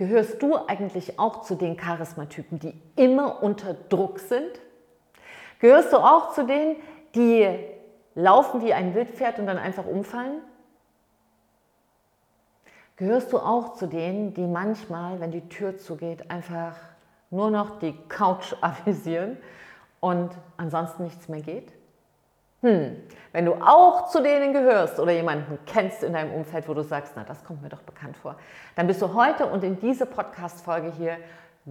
Gehörst du eigentlich auch zu den Charismatypen, die immer unter Druck sind? Gehörst du auch zu denen, die laufen wie ein Wildpferd und dann einfach umfallen? Gehörst du auch zu denen, die manchmal, wenn die Tür zugeht, einfach nur noch die Couch avisieren und ansonsten nichts mehr geht? Hm, wenn du auch zu denen gehörst oder jemanden kennst in deinem Umfeld, wo du sagst, na, das kommt mir doch bekannt vor, dann bist du heute und in diese Podcast-Folge hier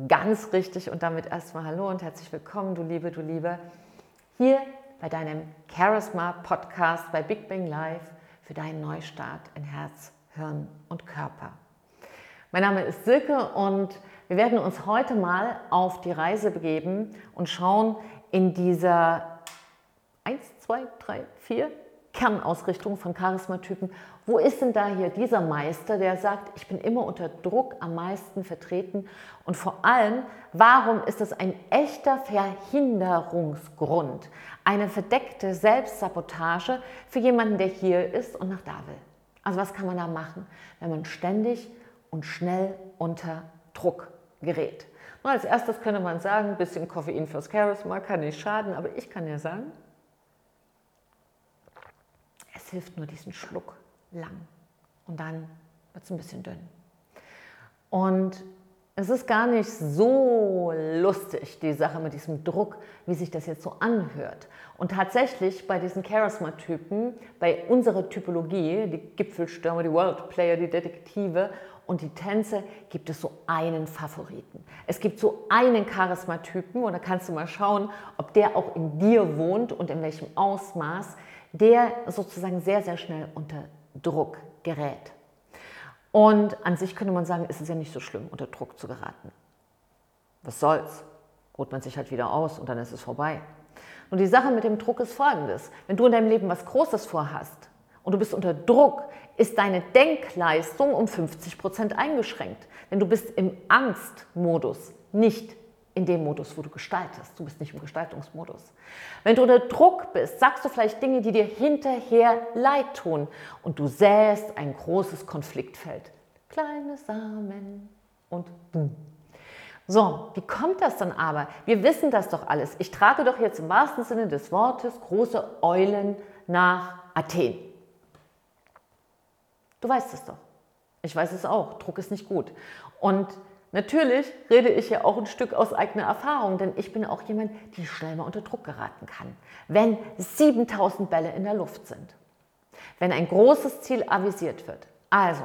ganz richtig und damit erstmal Hallo und herzlich willkommen, du Liebe, du Liebe, hier bei deinem Charisma Podcast bei Big Bang Live für deinen Neustart in Herz, Hirn und Körper. Mein Name ist Silke und wir werden uns heute mal auf die Reise begeben und schauen in dieser eins, zwei, drei, vier Kernausrichtungen von Charismatypen. Wo ist denn da hier dieser Meister, der sagt, ich bin immer unter Druck am meisten vertreten? Und vor allem, warum ist es ein echter Verhinderungsgrund, eine verdeckte Selbstsabotage für jemanden, der hier ist und nach da will? Also was kann man da machen, wenn man ständig und schnell unter Druck gerät? Nur als erstes könnte man sagen, ein bisschen Koffein fürs Charisma kann nicht schaden, aber ich kann ja sagen, hilft nur diesen Schluck lang und dann wird es ein bisschen dünn. Und es ist gar nicht so lustig, die Sache mit diesem Druck, wie sich das jetzt so anhört. Und tatsächlich bei diesen Charisma-Typen, bei unserer Typologie, die Gipfelstürmer, die Worldplayer, die Detektive und die Tänze, gibt es so einen Favoriten. Es gibt so einen Charisma-Typen und da kannst du mal schauen, ob der auch in dir wohnt und in welchem Ausmaß der sozusagen sehr, sehr schnell unter Druck gerät. Und an sich könnte man sagen, ist es ja nicht so schlimm, unter Druck zu geraten. Was soll's? Ruht man sich halt wieder aus und dann ist es vorbei. Und die Sache mit dem Druck ist folgendes. Wenn du in deinem Leben was Großes vorhast und du bist unter Druck, ist deine Denkleistung um 50 Prozent eingeschränkt. Denn du bist im Angstmodus, nicht in dem Modus, wo du gestaltest. Du bist nicht im Gestaltungsmodus. Wenn du unter Druck bist, sagst du vielleicht Dinge, die dir hinterher leid tun und du säst ein großes Konfliktfeld. Kleine Samen und boom. So, wie kommt das dann aber? Wir wissen das doch alles. Ich trage doch jetzt im wahrsten Sinne des Wortes große Eulen nach Athen. Du weißt es doch. Ich weiß es auch. Druck ist nicht gut. Und Natürlich rede ich ja auch ein Stück aus eigener Erfahrung, denn ich bin auch jemand, die schnell mal unter Druck geraten kann, wenn 7000 Bälle in der Luft sind, wenn ein großes Ziel avisiert wird. Also,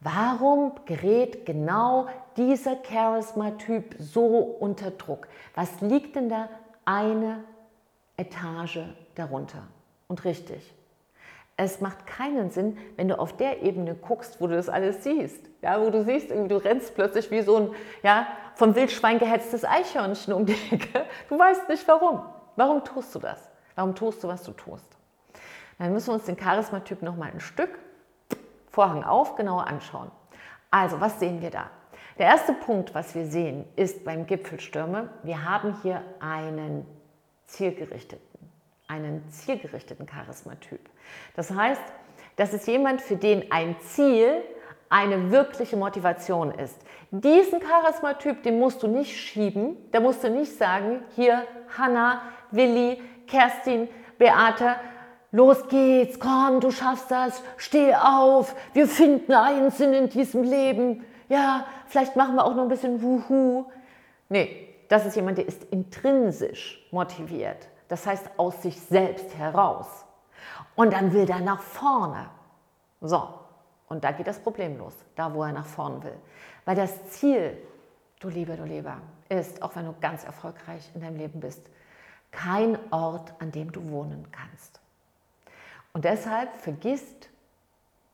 warum gerät genau dieser Charisma-Typ so unter Druck? Was liegt denn da eine Etage darunter? Und richtig, es macht keinen Sinn, wenn du auf der Ebene guckst, wo du das alles siehst. Ja, wo du siehst, du rennst plötzlich wie so ein ja, vom Wildschwein gehetztes Eichhörnchen um die Ecke. Du weißt nicht warum. Warum tust du das? Warum tust du, was du tust? Dann müssen wir uns den Charismatyp noch mal ein Stück, Vorhang auf, genauer anschauen. Also, was sehen wir da? Der erste Punkt, was wir sehen, ist beim Gipfelstürme, wir haben hier einen zielgerichteten einen zielgerichteten Charismatyp. Das heißt, das ist jemand, für den ein Ziel eine wirkliche Motivation ist. Diesen Charismatyp, den musst du nicht schieben, da musst du nicht sagen, hier Hanna, Willi, Kerstin, Beate, los geht's, komm, du schaffst das, steh auf, wir finden einen Sinn in diesem Leben. Ja, vielleicht machen wir auch noch ein bisschen Wuhu. Nee, das ist jemand, der ist intrinsisch motiviert. Das heißt aus sich selbst heraus. Und dann will er nach vorne. So, und da geht das Problem los, da wo er nach vorne will. Weil das Ziel, du Lieber, du Lieber, ist, auch wenn du ganz erfolgreich in deinem Leben bist, kein Ort, an dem du wohnen kannst. Und deshalb vergisst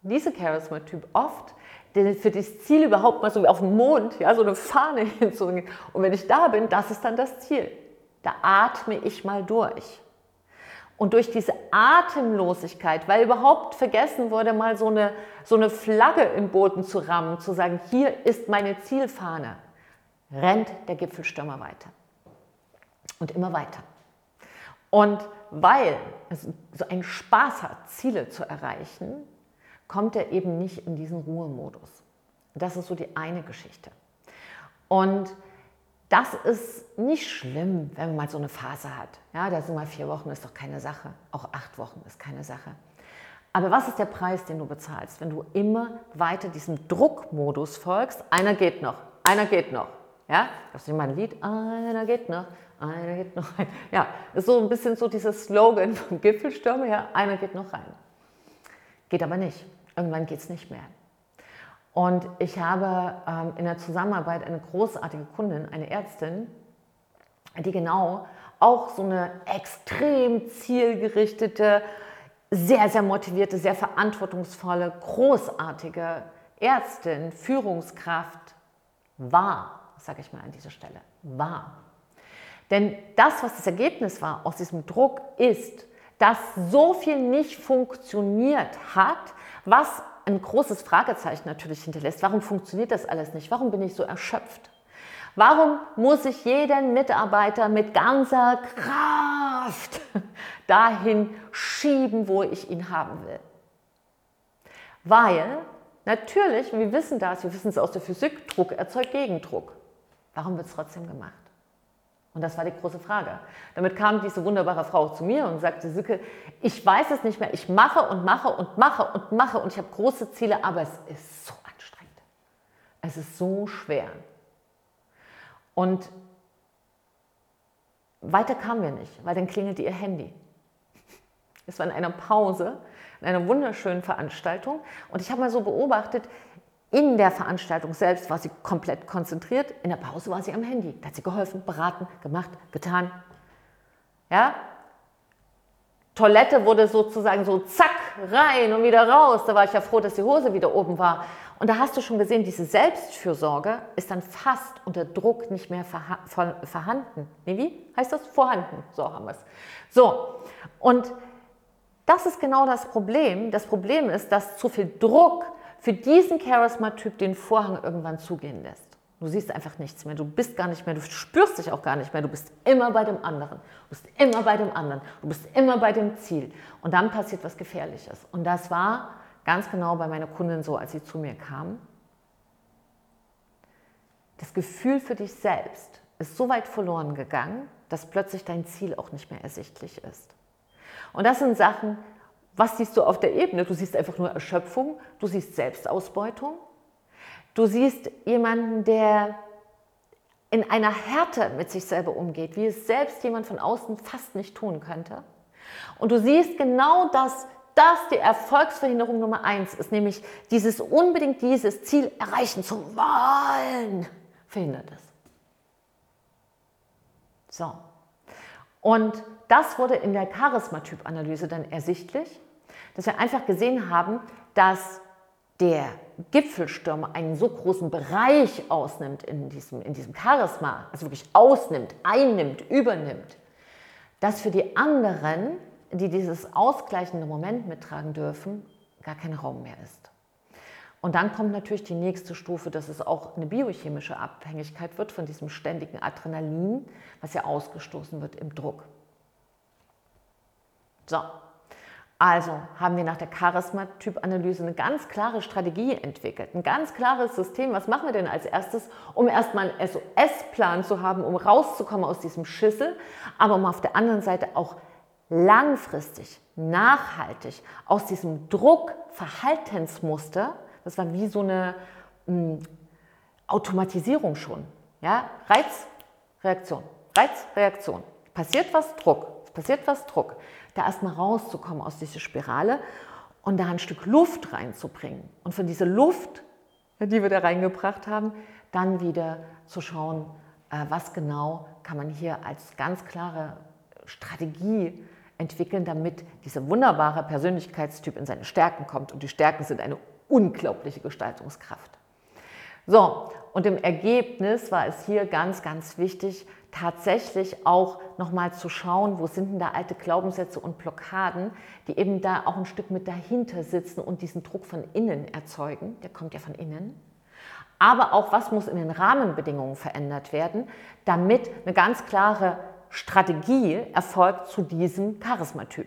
dieser Charisma-Typ oft, für das Ziel überhaupt mal so wie auf dem Mond, ja, so eine Fahne hinzubringen. Und wenn ich da bin, das ist dann das Ziel. Da atme ich mal durch. Und durch diese Atemlosigkeit, weil überhaupt vergessen wurde, mal so eine, so eine Flagge im Boden zu rammen, zu sagen, hier ist meine Zielfahne, rennt der Gipfelstürmer weiter. Und immer weiter. Und weil es so einen Spaß hat, Ziele zu erreichen, kommt er eben nicht in diesen Ruhemodus. Das ist so die eine Geschichte. Und das ist nicht schlimm, wenn man mal so eine Phase hat. Ja, da sind mal vier Wochen, ist doch keine Sache. Auch acht Wochen ist keine Sache. Aber was ist der Preis, den du bezahlst, wenn du immer weiter diesem Druckmodus folgst? Einer geht noch, einer geht noch. Ja, das ist immer ein Lied, einer geht noch, einer geht noch rein. Ja, ist so ein bisschen so dieses Slogan vom Gipfelstürmer, ja, einer geht noch rein. Geht aber nicht. Irgendwann geht es nicht mehr. Und ich habe ähm, in der Zusammenarbeit eine großartige Kundin, eine Ärztin, die genau auch so eine extrem zielgerichtete, sehr, sehr motivierte, sehr verantwortungsvolle, großartige Ärztin, Führungskraft war, sage ich mal an dieser Stelle, war. Denn das, was das Ergebnis war aus diesem Druck, ist, dass so viel nicht funktioniert hat, was ein großes Fragezeichen natürlich hinterlässt. Warum funktioniert das alles nicht? Warum bin ich so erschöpft? Warum muss ich jeden Mitarbeiter mit ganzer Kraft dahin schieben, wo ich ihn haben will? Weil natürlich, wir wissen das, wir wissen es aus der Physik, Druck erzeugt Gegendruck. Warum wird es trotzdem gemacht? Und das war die große Frage. Damit kam diese wunderbare Frau zu mir und sagte, Sücke, ich weiß es nicht mehr, ich mache und mache und mache und mache und ich habe große Ziele, aber es ist so anstrengend. Es ist so schwer. Und weiter kamen wir nicht, weil dann klingelte ihr Handy. Es war in einer Pause, in einer wunderschönen Veranstaltung und ich habe mal so beobachtet, in der Veranstaltung selbst war sie komplett konzentriert, in der Pause war sie am Handy. Da hat sie geholfen, beraten, gemacht, getan. Ja? Toilette wurde sozusagen so zack rein und wieder raus. Da war ich ja froh, dass die Hose wieder oben war. Und da hast du schon gesehen, diese Selbstfürsorge ist dann fast unter Druck nicht mehr vorhanden. Nee, wie heißt das? Vorhanden. So haben wir es. So, und das ist genau das Problem. Das Problem ist, dass zu viel Druck für diesen Charisma-Typ den Vorhang irgendwann zugehen lässt. Du siehst einfach nichts mehr, du bist gar nicht mehr, du spürst dich auch gar nicht mehr, du bist immer bei dem anderen, du bist immer bei dem anderen, du bist immer bei dem Ziel. Und dann passiert was Gefährliches. Und das war ganz genau bei meiner Kundin so, als sie zu mir kam. Das Gefühl für dich selbst ist so weit verloren gegangen, dass plötzlich dein Ziel auch nicht mehr ersichtlich ist. Und das sind Sachen, was siehst du auf der Ebene? Du siehst einfach nur Erschöpfung, du siehst Selbstausbeutung, du siehst jemanden, der in einer Härte mit sich selber umgeht, wie es selbst jemand von außen fast nicht tun könnte. Und du siehst genau, dass das die Erfolgsverhinderung Nummer eins ist, nämlich dieses unbedingt dieses Ziel erreichen zu wollen, verhindert es. So. Und das wurde in der Charismatyp-Analyse dann ersichtlich, dass wir einfach gesehen haben, dass der Gipfelstürmer einen so großen Bereich ausnimmt in diesem, in diesem Charisma, also wirklich ausnimmt, einnimmt, übernimmt, dass für die anderen, die dieses ausgleichende Moment mittragen dürfen, gar kein Raum mehr ist. Und dann kommt natürlich die nächste Stufe, dass es auch eine biochemische Abhängigkeit wird von diesem ständigen Adrenalin, was ja ausgestoßen wird im Druck. So, also haben wir nach der Charisma-Typ-Analyse eine ganz klare Strategie entwickelt, ein ganz klares System. Was machen wir denn als erstes, um erstmal einen SOS-Plan zu haben, um rauszukommen aus diesem Schüssel, aber um auf der anderen Seite auch langfristig, nachhaltig aus diesem Druck-Verhaltensmuster, das war wie so eine hm, Automatisierung schon, ja? Reiz, Reaktion, Reiz, Reaktion. Passiert was, Druck, passiert was, Druck da erstmal rauszukommen aus dieser Spirale und da ein Stück Luft reinzubringen. Und von dieser Luft, die wir da reingebracht haben, dann wieder zu schauen, äh, was genau kann man hier als ganz klare Strategie entwickeln, damit dieser wunderbare Persönlichkeitstyp in seine Stärken kommt. Und die Stärken sind eine unglaubliche Gestaltungskraft. So, und im Ergebnis war es hier ganz, ganz wichtig, tatsächlich auch nochmal zu schauen, wo sind denn da alte Glaubenssätze und Blockaden, die eben da auch ein Stück mit dahinter sitzen und diesen Druck von innen erzeugen. Der kommt ja von innen. Aber auch, was muss in den Rahmenbedingungen verändert werden, damit eine ganz klare Strategie erfolgt zu diesem Charismatyp.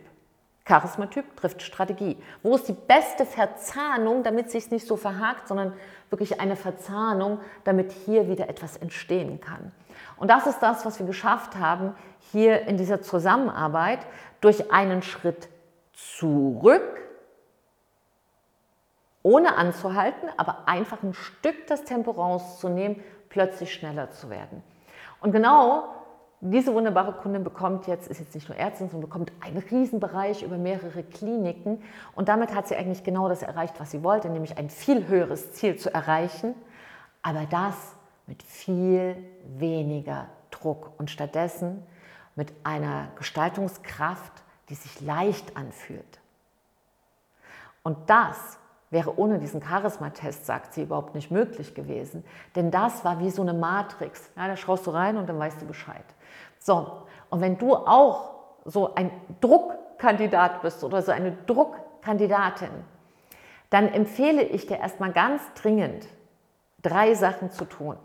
Charismatyp trifft Strategie. Wo ist die beste Verzahnung, damit sich nicht so verhakt, sondern wirklich eine Verzahnung, damit hier wieder etwas entstehen kann. Und das ist das, was wir geschafft haben hier in dieser Zusammenarbeit durch einen Schritt zurück, ohne anzuhalten, aber einfach ein Stück das Tempo rauszunehmen, plötzlich schneller zu werden. Und genau diese wunderbare Kundin bekommt jetzt, ist jetzt nicht nur Ärztin, sondern bekommt einen Riesenbereich über mehrere Kliniken. Und damit hat sie eigentlich genau das erreicht, was sie wollte, nämlich ein viel höheres Ziel zu erreichen, aber das mit viel weniger Druck und stattdessen mit einer Gestaltungskraft, die sich leicht anfühlt. Und das wäre ohne diesen Charisma-Test, sagt sie, überhaupt nicht möglich gewesen. Denn das war wie so eine Matrix. Ja, da schaust du rein und dann weißt du Bescheid. So, und wenn du auch so ein Druckkandidat bist oder so eine Druckkandidatin, dann empfehle ich dir erstmal ganz dringend, drei Sachen zu tun.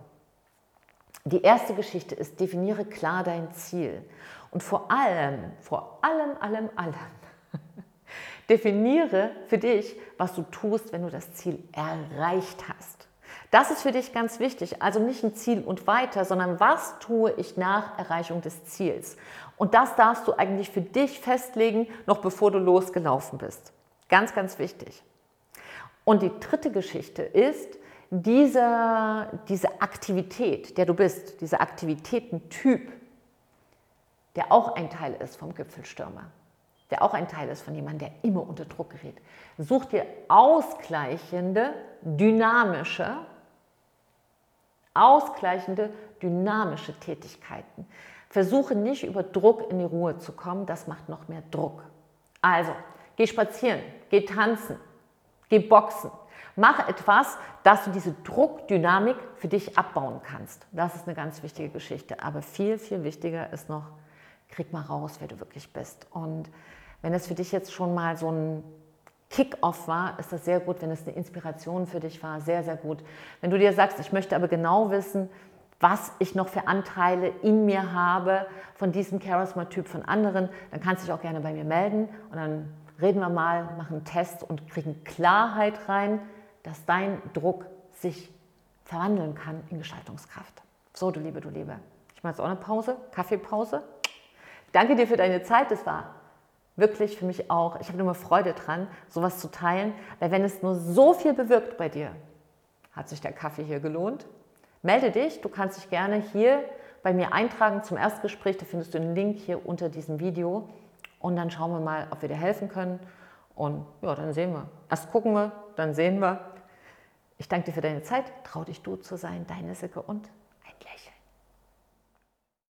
Die erste Geschichte ist, definiere klar dein Ziel. Und vor allem, vor allem, allem, allem, definiere für dich, was du tust, wenn du das Ziel erreicht hast. Das ist für dich ganz wichtig. Also nicht ein Ziel und weiter, sondern was tue ich nach Erreichung des Ziels? Und das darfst du eigentlich für dich festlegen, noch bevor du losgelaufen bist. Ganz, ganz wichtig. Und die dritte Geschichte ist, diese, diese Aktivität, der du bist, dieser Aktivitätentyp, der auch ein Teil ist vom Gipfelstürmer, der auch ein Teil ist von jemandem, der immer unter Druck gerät. Such dir ausgleichende, dynamische, ausgleichende, dynamische Tätigkeiten. Versuche nicht über Druck in die Ruhe zu kommen, das macht noch mehr Druck. Also, geh spazieren, geh tanzen, geh boxen. Mach etwas, dass du diese Druckdynamik für dich abbauen kannst. Das ist eine ganz wichtige Geschichte. Aber viel, viel wichtiger ist noch, krieg mal raus, wer du wirklich bist. Und wenn es für dich jetzt schon mal so ein Kick-off war, ist das sehr gut. Wenn es eine Inspiration für dich war, sehr, sehr gut. Wenn du dir sagst, ich möchte aber genau wissen, was ich noch für Anteile in mir habe von diesem Charisma-Typ von anderen, dann kannst du dich auch gerne bei mir melden und dann reden wir mal, machen einen Test und kriegen Klarheit rein, dass dein Druck sich verwandeln kann in Gestaltungskraft. So, du Liebe, du Liebe. Ich mache jetzt auch eine Pause, Kaffeepause. Danke dir für deine Zeit. Das war wirklich für mich auch, ich habe immer Freude dran, sowas zu teilen, weil wenn es nur so viel bewirkt bei dir, hat sich der Kaffee hier gelohnt. Melde dich, du kannst dich gerne hier bei mir eintragen zum Erstgespräch, da findest du einen Link hier unter diesem Video und dann schauen wir mal, ob wir dir helfen können und ja, dann sehen wir. Erst gucken wir, dann sehen wir. Ich danke dir für deine Zeit, trau dich du zu sein, deine Sicke und.